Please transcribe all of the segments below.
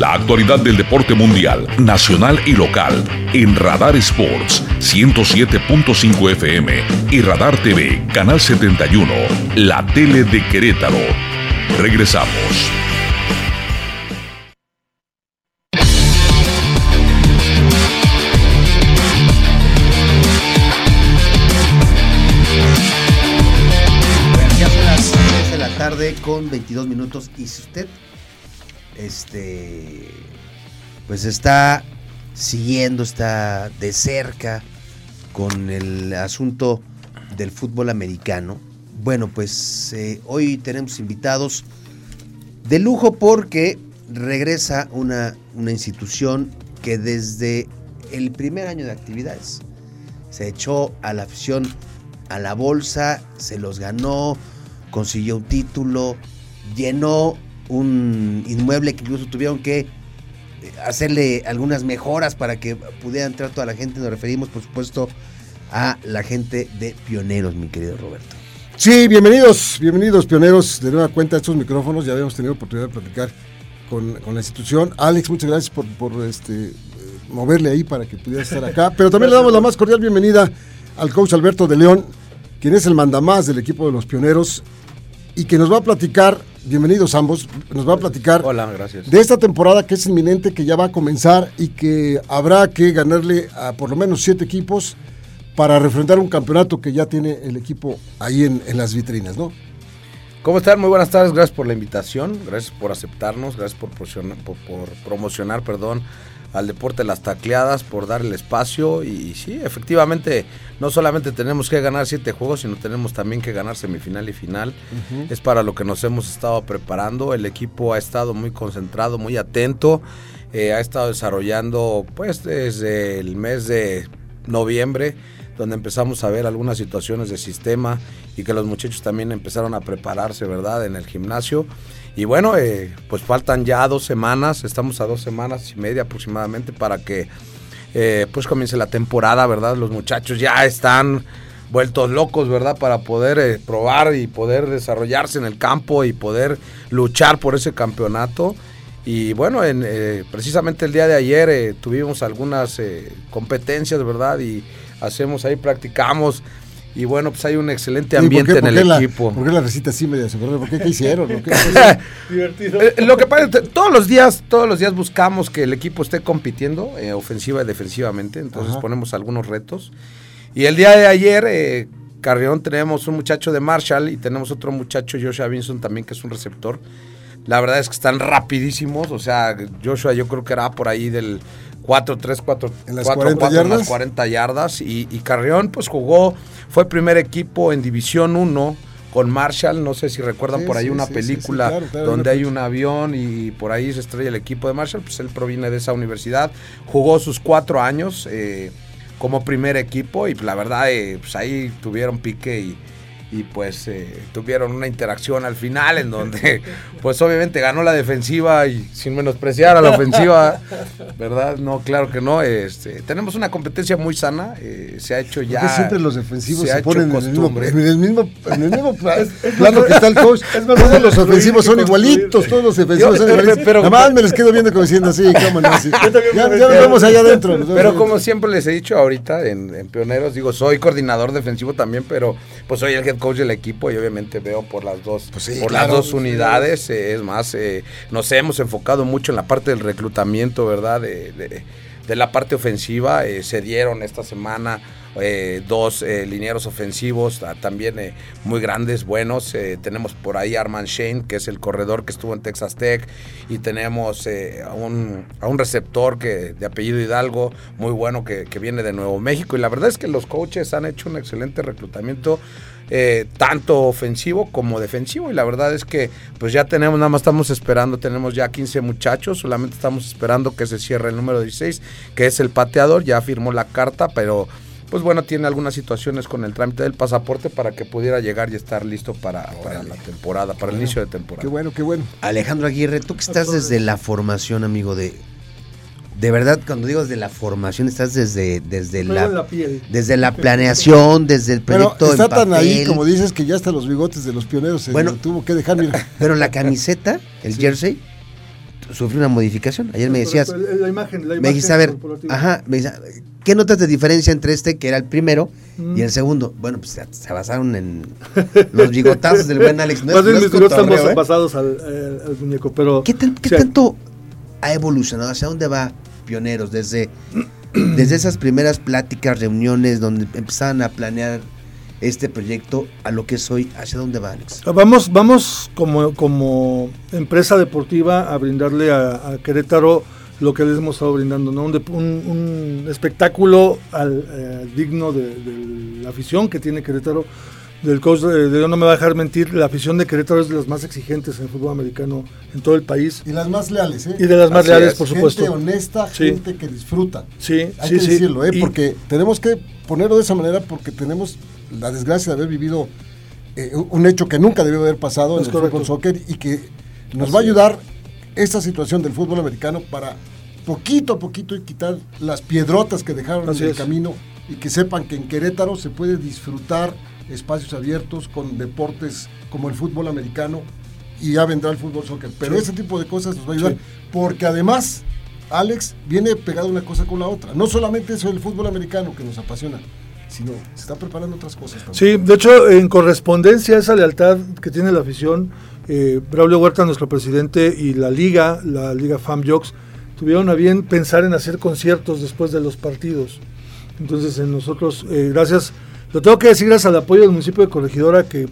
La actualidad del deporte mundial, nacional y local en Radar Sports 107.5 FM y Radar TV, Canal 71, la tele de Querétaro. Regresamos. con 22 minutos. Y si usted este pues está siguiendo, está de cerca con el asunto del fútbol americano, bueno, pues eh, hoy tenemos invitados de lujo porque regresa una, una institución que desde el primer año de actividades se echó a la afición a la bolsa, se los ganó, consiguió un título, llenó un inmueble que incluso tuvieron que eh, hacerle algunas mejoras para que pudiera entrar toda la gente. Nos referimos, por supuesto, a la gente de Pioneros, mi querido Roberto. Sí, bienvenidos, bienvenidos Pioneros de nueva cuenta estos micrófonos. Ya habíamos tenido oportunidad de platicar con, la institución. Alex, muchas gracias por, por este, eh, moverle ahí para que pudiera estar acá. Pero también le damos la más cordial bienvenida al coach Alberto de León, quien es el mandamás del equipo de los Pioneros y que nos va a platicar, bienvenidos ambos, nos va a platicar Hola, gracias. de esta temporada que es inminente, que ya va a comenzar y que habrá que ganarle a por lo menos siete equipos para refrendar un campeonato que ya tiene el equipo ahí en, las vitrinas, ¿no? ¿Cómo están? Muy buenas tardes, gracias por la invitación, gracias por aceptarnos, gracias por, por, por promocionar, perdón, al deporte las tacleadas, por dar el espacio. Y, sí, efectivamente, no solamente tenemos que ganar siete juegos, sino tenemos también que ganar semifinal y final. Es para lo que nos hemos estado preparando. El equipo ha estado muy concentrado, muy atento. Eh, ha estado desarrollando, pues, desde el mes de noviembre donde empezamos a ver algunas situaciones de sistema y que los muchachos también empezaron a prepararse, ¿verdad?, en el gimnasio. Y bueno, eh, pues faltan ya dos semanas, estamos a dos semanas y media aproximadamente para que eh, pues comience la temporada, ¿verdad? Los muchachos ya están vueltos locos, ¿verdad? Para poder eh, probar y poder desarrollarse en el campo y poder luchar por ese campeonato. Y bueno, en, precisamente el día de ayer tuvimos algunas competencias, ¿verdad? Y hacemos ahí, practicamos y bueno, pues hay un excelente ambiente en el equipo. ¿Por qué la recita así media ¿Por qué? ¿Qué hicieron? Divertido. Eh, lo que pasa todos los días, todos los días buscamos que el equipo esté compitiendo, eh, ofensiva y defensivamente. Entonces ponemos algunos retos. Y el día de ayer, eh, Carrión, tenemos un muchacho de Marshall y tenemos otro muchacho, Joshua Vinson, también, que es un receptor. La verdad es que están rapidísimos. O sea, Joshua yo creo que era por ahí del 4, 3, 4, en las 40 yardas. En las 40 yardas. Y, y Carrión, pues jugó fue primer equipo en División 1 con Marshall, no sé si recuerdan por ahí una película donde hay un avión y por ahí se estrella el equipo de Marshall, pues él proviene de esa universidad, jugó sus cuatro años eh, como primer equipo y la verdad eh, pues ahí tuvieron pique y, y pues eh, tuvieron una interacción al final en donde pues obviamente ganó la defensiva y sin menospreciar a la ofensiva, ¿verdad? No, claro que no. Este, tenemos una competencia muy sana, eh, se ha hecho ya. siempre los defensivos se, ponen en el, mismo, en el, mismo, en el mismo, plano que está el coach. todos los ofensivos son igualitos, todos los defensivos son igualitos. Pero, Nada más me les quedo viendo como diciendo así, cómo no, así. Ya, nos vemos allá adentro. Pero como siempre les he dicho ahorita en, en Pioneros, digo, soy coordinador defensivo también, pero pues soy el head coach del equipo y obviamente veo por las dos, pues por las dos unidades. Eh, es más, eh, nos hemos enfocado mucho en la parte del reclutamiento, ¿verdad? De, de, la parte ofensiva. Eh, se dieron esta semana dos linieros ofensivos también muy grandes, buenos. tenemos por ahí Arman Shane, que es el corredor que estuvo en Texas Tech, y tenemos a un, a, un, receptor que, de apellido Hidalgo, muy bueno, que, que viene de Nuevo México. Y la verdad es que los coaches han hecho un excelente reclutamiento eh, tanto ofensivo como defensivo. Y la verdad es que pues ya tenemos, nada más estamos esperando, tenemos ya 15 muchachos, solamente estamos esperando que se cierre el número 16, que es el pateador, ya firmó la carta, pero pues bueno, tiene algunas situaciones con el trámite del pasaporte para que pudiera llegar y estar listo para, para la temporada, para el inicio de temporada. Qué bueno, qué bueno. Alejandro Aguirre, tú que estás desde la formación, amigo, de, de verdad, cuando digo desde la formación, estás desde, desde la, desde la planeación, desde el proyecto. Pero está tan ahí, como dices, que ya hasta los bigotes de los pioneros se bueno, tuvo que dejar. Pero la camiseta, el jersey, sufrió una modificación. Ayer me decías, La imagen, la me imagen dijiste, a ver, ajá, me dice, ¿qué notas de diferencia entre este, que era el primero, Mm. y el segundo? Bueno, pues se, basaron en los bigotazos del buen Alex. No, Más es- bien no es mis bigotes están ¿eh? pasados al, al- al muñeco, pero... ¿Qué, tan- qué o sea, tanto ha evolucionado? ¿Hacia dónde va Pioneros? Desde, desde esas primeras pláticas, reuniones, donde empezaban a planear este proyecto, a lo que es hoy, ¿hacia dónde va, Alex? Vamos, vamos como, como empresa deportiva a brindarle a, Querétaro lo que les hemos estado brindando, ¿no? Un, espectáculo eh, digno de la afición que tiene Querétaro. Del coach de, no me va a dejar mentir, la afición de Querétaro es de las más exigentes en el fútbol americano en todo el país Y las más leales, ¿eh? y de las más Así leales, es. por Gente supuesto. honesta, Sí. gente que disfruta. Sí, Hay sí, que sí. decirlo, ¿eh? Y- porque tenemos que ponerlo de esa manera porque tenemos la desgracia de haber vivido eh, un hecho que nunca debió haber pasado en el fútbol soccer y que nos va a ayudar esta situación del fútbol americano para poquito a poquito y quitar las piedrotas que dejaron Así en el es. camino y que sepan que en Querétaro se puede disfrutar espacios abiertos con deportes como el fútbol americano y ya vendrá el fútbol soccer. Pero Sí. ese tipo de cosas nos va a ayudar Sí. porque además Alex viene pegado una cosa con la otra. No solamente eso del fútbol americano que nos apasiona, sino se está preparando otras cosas también. Sí, de hecho, en correspondencia a esa lealtad que tiene la afición, eh, Braulio Huerta, nuestro presidente, y la liga, la liga FAM Jocks, tuvieron a bien pensar en hacer conciertos después de los partidos. Entonces, en nosotros, eh, gracias, lo tengo que decir gracias al apoyo del municipio de Corregidora, que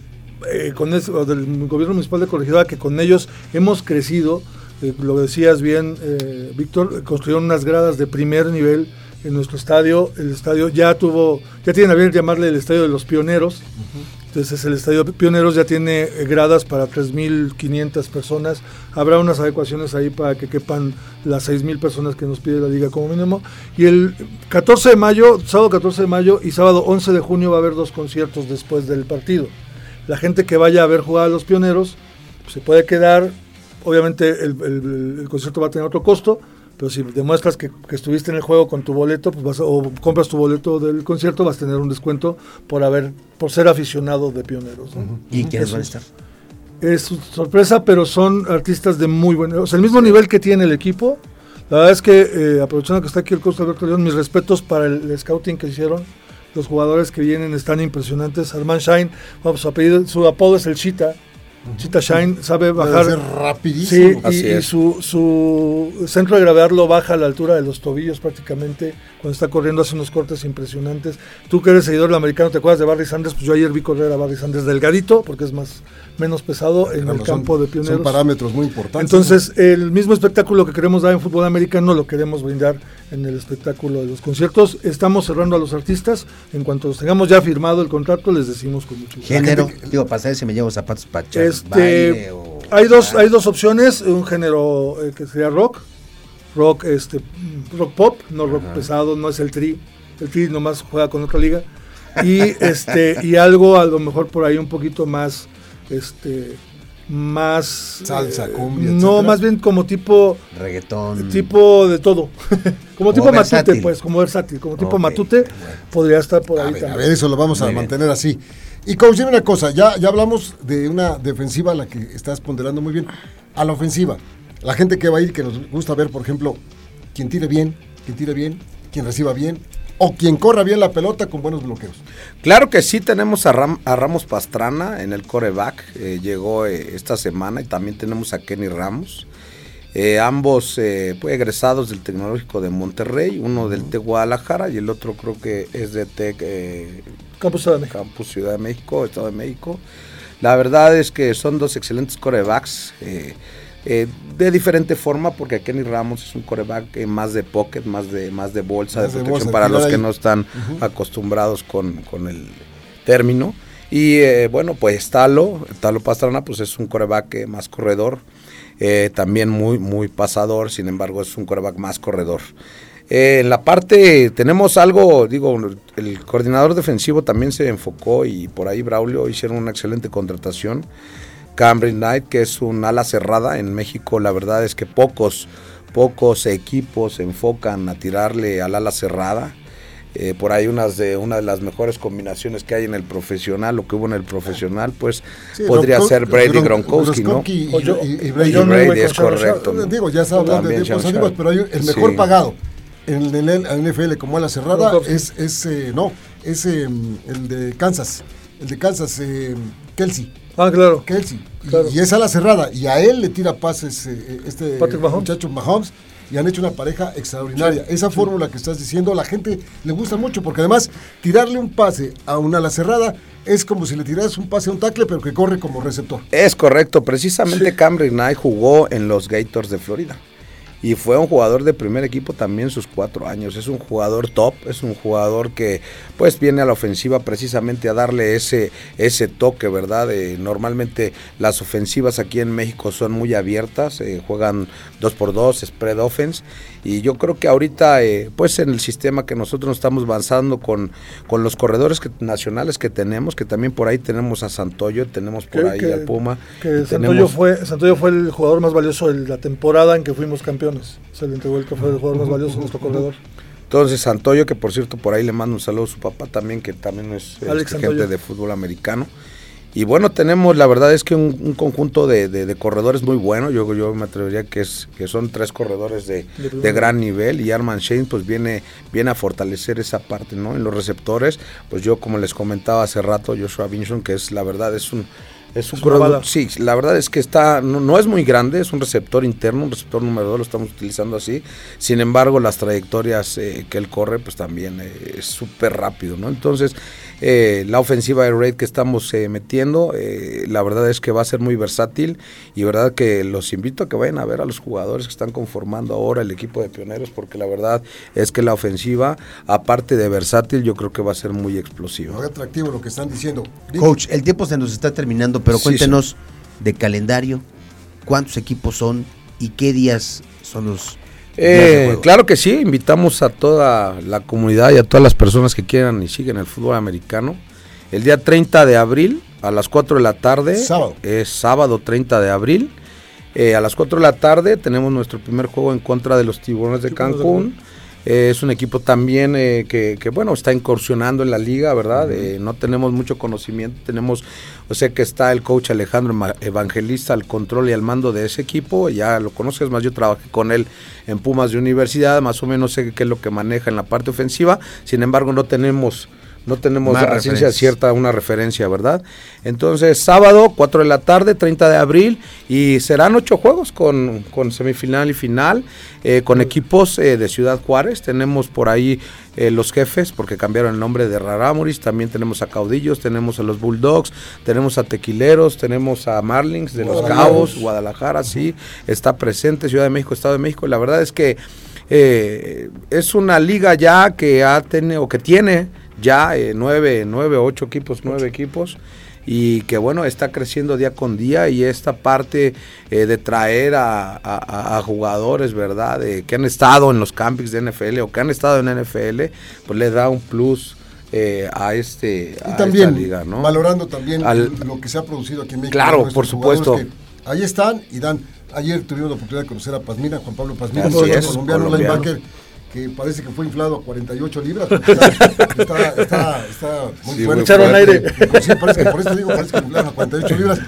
eh, con eso, del gobierno municipal de Corregidora, que con ellos hemos crecido. Eh, lo decías bien, eh, Víctor, construyeron unas gradas de primer nivel en nuestro estadio. El estadio ya tuvo, ya tienen a bien llamarle el estadio de los pioneros. Entonces el estadio Pioneros ya tiene eh, gradas para 3.500 personas. Habrá unas adecuaciones ahí para que quepan las 6.000 personas que nos pide la liga como mínimo. Y el 14 de mayo, sábado 14 de mayo y sábado 11 de junio va a haber dos conciertos después del partido. La gente que vaya a ver jugar a los Pioneros pues, se puede quedar. Obviamente el, el- el concierto va a tener otro costo, pero si demuestras que, que estuviste en el juego con tu boleto, pues vas o compras tu boleto del concierto, vas a tener un descuento por haber, por ser aficionado de pioneros. ¿no? ¿Y quiénes van a es- estar? Es sorpresa, pero son artistas de muy buen, o sea, el mismo nivel que tiene el equipo. La verdad es que, eh, aprovechando que está aquí el coach Alberto León, mis respetos para el, scouting que hicieron. Los jugadores que vienen están impresionantes. Armand Shine, su, apellido, su apodo es el Chita. Chita Shine sabe Debe bajar. ser Sí, rapidísimo. y, Así y su, su centro de gravedad lo baja a la altura de los tobillos prácticamente. Cuando está corriendo hace unos cortes impresionantes. Tú que eres seguidor del americano, ¿te acuerdas de Barry Sanders? Pues yo ayer vi correr a Barry Sanders delgadito, porque es más menos pesado en Pero el son- campo de Son pioneros. parámetros muy importantes. Entonces, el mismo espectáculo que queremos dar en fútbol americano lo queremos brindar en el espectáculo de los conciertos. Estamos cerrando a los artistas. En cuanto tengamos ya firmado el contrato, les decimos con mucho gusto. Género, digo, para saber si me llevo zapatos para echar Este, o... hay dos hay dos opciones un género eh, que sería rock rock este rock pop no rock pesado no es el tri el tri nomás juega con otra liga y este y algo a lo mejor por ahí un poquito más este más Salsa, eh, cumbia, no etcétera. más bien como tipo reggaetón. tipo de todo como tipo matute pues como versátil como tipo matute bueno. podría estar por A ahí ver, a también ver, eso lo vamos a bien. mantener así. Y coach, dime una cosa, ya, ya hablamos de una defensiva a la que estás ponderando muy bien. A la ofensiva, la gente que va a ir, que nos gusta ver, por ejemplo, quien tire bien, quien tire bien, quien reciba bien, o quien corra bien la pelota con buenos bloqueos. Claro que sí, tenemos a, Ram- a Ramos Pastrana en el coreback, eh, llegó eh, esta semana y también tenemos a Kenny Ramos. Eh, ambos eh, pues, egresados del Tecnológico de Monterrey, uno del TEC Guadalajara y el otro creo que es de TEC eh, Campus Ciudad de México. Campus Ciudad de México, Estado de México. La verdad es que son dos excelentes corebacks. eh, eh, de diferente forma, porque Kenny Ramos es un coreback más de pocket, más de, más de bolsa, Más de de protección bolsa, para los que ahí. no están acostumbrados con, con el término. Y eh, bueno, pues Talo, Talo Pastrana, pues es un coreback eh, más corredor, eh, también muy, muy pasador, sin embargo es un coreback más corredor. En la parte tenemos algo, digo, el coordinador defensivo también se enfocó y por ahí Braulio hicieron una excelente contratación. Cambridge Knight, que es un ala cerrada en México, la verdad es que pocos, pocos equipos se enfocan a tirarle al ala cerrada. Eh, por ahí unas de una de las mejores combinaciones que hay en el profesional, lo que hubo en el profesional, pues Sí, podría Gronko- ser Brady Gron- Gronkowski, ¿no? Y- O y- y o Brady. no Brady es correcto. O sea, Digo, ya está hablando de tiempos antiguos, pero hay el mejor Sí. pagado en el, en el NFL como a la cerrada Gronkowski. es, es eh, no, es eh, el de Kansas, el de Kansas, eh, Kelsey. Ah, claro. Kelsey. Y, Claro. y es a la cerrada. Y a él le tira pases eh, este Patrick Mahomes. muchacho Mahomes. Y han hecho una pareja extraordinaria. Esa fórmula que estás diciendo, a la gente le gusta mucho. Porque además, tirarle un pase a una ala cerrada es como si le tiraras un pase a un tackle, pero que corre como receptor. Es correcto, precisamente Cameron Knight jugó en los Gators de Florida. Y fue un jugador de primer equipo también sus cuatro años. Es un jugador top, es un jugador que pues viene a la ofensiva precisamente a darle ese, ese toque, ¿verdad? Eh, normalmente las ofensivas aquí en México son muy abiertas, eh, juegan dos por dos, spread offense. Y yo creo que ahorita, eh, pues en el sistema que nosotros nos estamos avanzando con, con los corredores que- nacionales que tenemos, que también por ahí tenemos a Santoyo, tenemos por Que- ahí que- al Puma. Que Santoyo tenemos- fue, Santoyo fue el jugador más valioso de la temporada en que fuimos campeones. Se le entregó el que fue el jugador más valioso, nuestro corredor. Entonces, Santoyo, que por cierto, por ahí le mando un saludo a su papá también, que también es gente de fútbol americano. Y bueno, tenemos, la verdad es que un, un conjunto de, de- de corredores muy bueno. Yo, yo me atrevería que es que son tres corredores de gran nivel. Y Arman Shane, pues viene, viene a fortalecer esa parte, ¿no? En los receptores, pues yo, como les comentaba hace rato, Joshua Vinson, que es la verdad, es un. Es un bala. sí, la verdad es que está, no, no es muy grande, es un receptor interno, un receptor número dos, lo estamos utilizando así. Sin embargo, las trayectorias eh, que él corre, pues también eh, es súper rápido, ¿no? Entonces, eh, la ofensiva de Raid que estamos eh, metiendo, eh, la verdad es que va a ser muy versátil y verdad que los invito a que vayan a ver a los jugadores que están conformando ahora el equipo de pioneros, porque la verdad es que la ofensiva, aparte de versátil, yo creo que va a ser muy explosiva. Muy atractivo lo que están diciendo. Coach, el tiempo se nos está terminando, pero Sí, cuéntenos de calendario, cuántos equipos son y qué días son los Eh, claro que sí, invitamos a toda la comunidad y a todas las personas que quieran y siguen el fútbol americano. El día 30 de abril a las 4 de la tarde, Sábado. es sábado 30 de abril, eh, a las 4 de la tarde tenemos nuestro primer juego en contra de los Tiburones de Cancún. Eh, es un equipo también eh, que, que, bueno, está incursionando en la liga, ¿verdad? Eh, no tenemos mucho conocimiento, tenemos, o sea que está el coach Alejandro Evangelista al control y al mando de ese equipo, ya lo conoces más, yo trabajé con él en Pumas de universidad, más o menos sé qué es lo que maneja en la parte ofensiva, sin embargo no tenemos... No tenemos Más a ciencia cierta una referencia, ¿verdad? Entonces, sábado, 4 de la tarde, 30 de abril, y serán ocho juegos con, con semifinal y final, eh, con equipos eh, de Ciudad Juárez. Tenemos por ahí eh, los jefes, porque cambiaron el nombre de Rarámuris. También tenemos a Caudillos, tenemos a los Bulldogs, tenemos a Tequileros, tenemos a Marlins de los Guadalajara. Cabos, Guadalajara, sí, está presente, Ciudad de México, Estado de México. La verdad es que eh, es una liga ya que ha tenido, o que tiene ya eh, nueve, nueve, ocho equipos, nueve equipos y que bueno, está creciendo día con día y esta parte eh, de traer a, a- a- a jugadores, ¿verdad? Eh, que han estado en los campings de NFL o que han estado en NFL, pues le da un plus eh, a este a Y también esta liga, ¿no? valorando también Al- lo que se ha producido aquí en México. Claro, por supuesto. que Ahí están y dan. Ayer tuvimos la oportunidad de conocer a Pazmina, Juan Pablo Pazmina, colombiano, colombiano. linebacker que parece que fue inflado a 48 libras. Está, está, está, está muy Sí, fuerte. Echaron aire. Sí, parece que por eso digo, parece que inflaron a 48 libras.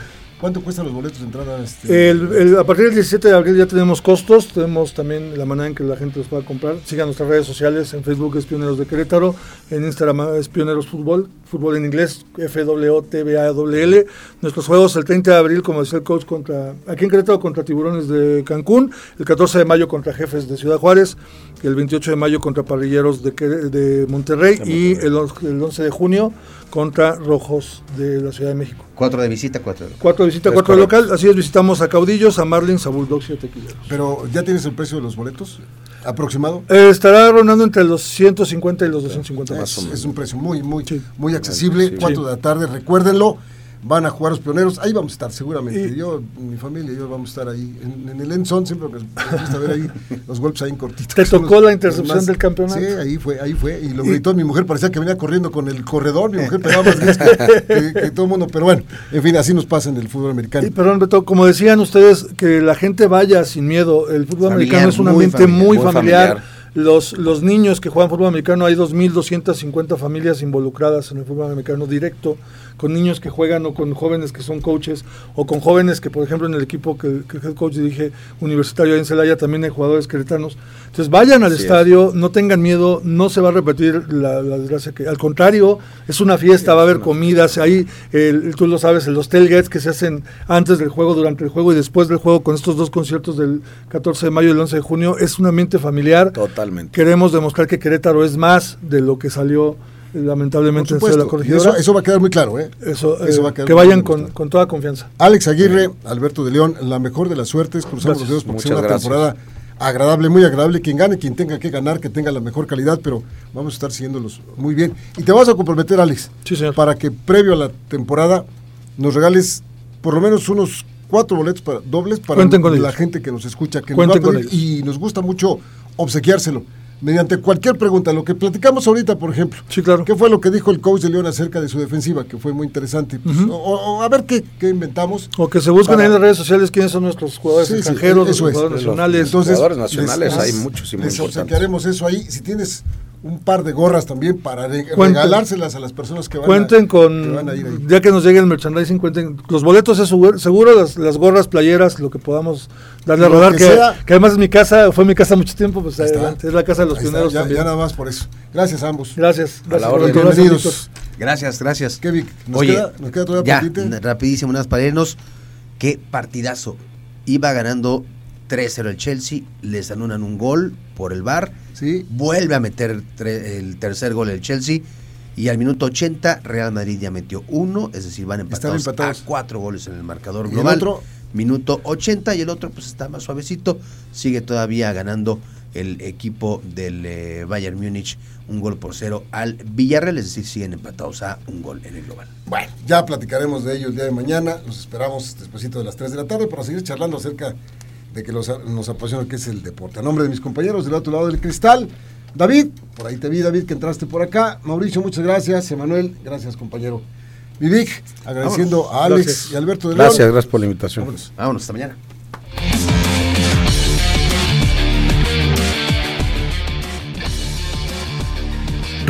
¿Cuánto cuestan los boletos de entrada? Este? El- el- a partir del 17 de abril ya tenemos costos, tenemos también la manera en que la gente los pueda comprar. Sigan nuestras redes sociales, en Facebook es Pioneros de Querétaro, en Instagram es Pioneros Fútbol, fútbol en inglés, F-W-T-B-A-L-L. Nuestros juegos el 30 de abril, como decía el coach, contra, aquí en Querétaro contra Tiburones de Cancún, el 14 de mayo contra Jefes de Ciudad Juárez, el 28 de mayo contra Parrilleros de, Monterrey y el, el 11 de junio contra Rojos de la Ciudad de México. Cuatro de visita, cuatro de Cuatro de visita, Es cuatro de local. Así es, visitamos a Caudillos, a Marlins, a Bulldogs y a Tequileros. Pero ya tienes el precio de los boletos aproximado. Eh, estará rondando entre los 150 y los 250 Es, más. es un precio muy, muy, Sí. muy accesible. Sí. 4 de la tarde, recuérdenlo. Van a jugar los pioneros. Ahí vamos a estar seguramente. Y- yo, mi familia y yo vamos a estar ahí. En, en el Enson siempre nos gusta ver ahí los golpes ahí en cortito. ¿Te tocó los- la intercepción más- del campeonato? Sí, ahí fue, ahí fue. Y lo Y- gritó mi mujer. Parecía que venía corriendo con el corredor. Mi mujer pegaba más que, que- que todo el mundo. Pero bueno, en fin, así nos pasa en el fútbol americano. Y perdón, Beto, como decían ustedes, que la gente vaya sin miedo. El fútbol Familiar, americano es un ambiente familiar. muy Muy familiar. familiar. los, los niños que juegan fútbol americano, hay 2.250 familias involucradas en el fútbol americano directo, con niños que juegan o con jóvenes que son coaches, o con jóvenes que, por ejemplo, en el equipo que, que el head coach dirige universitario en Celaya también hay jugadores queretanos. Entonces vayan al Así estadio, no tengan miedo, no se va a repetir la, la desgracia que, al contrario, es una fiesta, va a haber comidas, ahí el- tú lo sabes, los tailgates que se hacen antes del juego, durante el juego y después del juego con estos dos conciertos del 14 de mayo y el 11 de junio, es un ambiente familiar. Totalmente. Queremos demostrar que Querétaro es más de lo que salió lamentablemente en supuesto. la corregidora. Eso, eso va a quedar muy claro, ¿eh? Eso, eso eh, va a quedar que vayan muy con, claro. con toda confianza. Alex Aguirre, Alberto de León, la mejor de las suertes, cruzamos Gracias. los dedos porque Muchas sea una gracias. temporada agradable, muy agradable, quien gane, quien tenga que ganar, que tenga la mejor calidad, pero vamos a estar siguiéndolos muy bien. Y te vas a comprometer, Alex, Sí, señor. para que previo a la temporada nos regales por lo menos unos cuatro boletos para, dobles para Cuenten con la ellos. gente que nos escucha, que Cuenten nos va a con pedir, y nos gusta mucho obsequiárselo. Mediante cualquier pregunta, lo que platicamos ahorita, por ejemplo, Sí, claro. ¿qué fue lo que dijo el coach de León acerca de su defensiva? Que fue muy interesante. Pues, o, o a ver qué, qué inventamos. O que se busquen Para- en las redes sociales quiénes son nuestros jugadores Sí, extranjeros, los es. jugadores nacionales. los- jugadores nacionales hay muchos y muy les obsequiaremos eso ahí. Si tienes un par de gorras también para regalárselas a las personas que van, cuenten a, con, que van a ir ahí. ya que nos llegue el merchandising, cuenten, los boletos es seguro, las, las gorras, playeras, lo que podamos darle a rodar, que que, sea. que además es mi casa, fue mi casa mucho tiempo, pues adelante, es la casa de los Ahí pioneros ya, también. ya nada más por eso. Gracias a ambos. Gracias, la gracias orden. por todo, Bienvenidos. Gracias, gracias. Kevin, ¿nos, Oye, queda, ¿nos queda todavía ya, rapidísimo, unas parenos. Qué partidazo. Iba ganando 3-0 el Chelsea, les anulan un gol por el bar, Sí. vuelve a meter el tercer gol el Chelsea y al minuto 80 Real Madrid ya metió uno, es decir, van empatados, empatados. a cuatro goles en el marcador ¿Y el global. otro? Minuto 80 y el otro pues está más suavecito, sigue todavía ganando el equipo del eh, Bayern Múnich un gol por cero al Villarreal, es decir, siguen empatados a un gol en el global. Bueno, ya platicaremos de ello el día de mañana. Los esperamos despuesito de las 3 de la tarde para seguir charlando acerca de que los- nos apasiona que es el deporte. A nombre de mis compañeros del otro lado del cristal, David, por ahí te vi, David, que entraste por acá. Mauricio, muchas gracias. Emanuel, gracias, compañero. Vivic, agradeciendo a Alex Gracias. y Alberto de León. Gracias, gracias por la invitación. Vámonos. Vámonos, hasta mañana.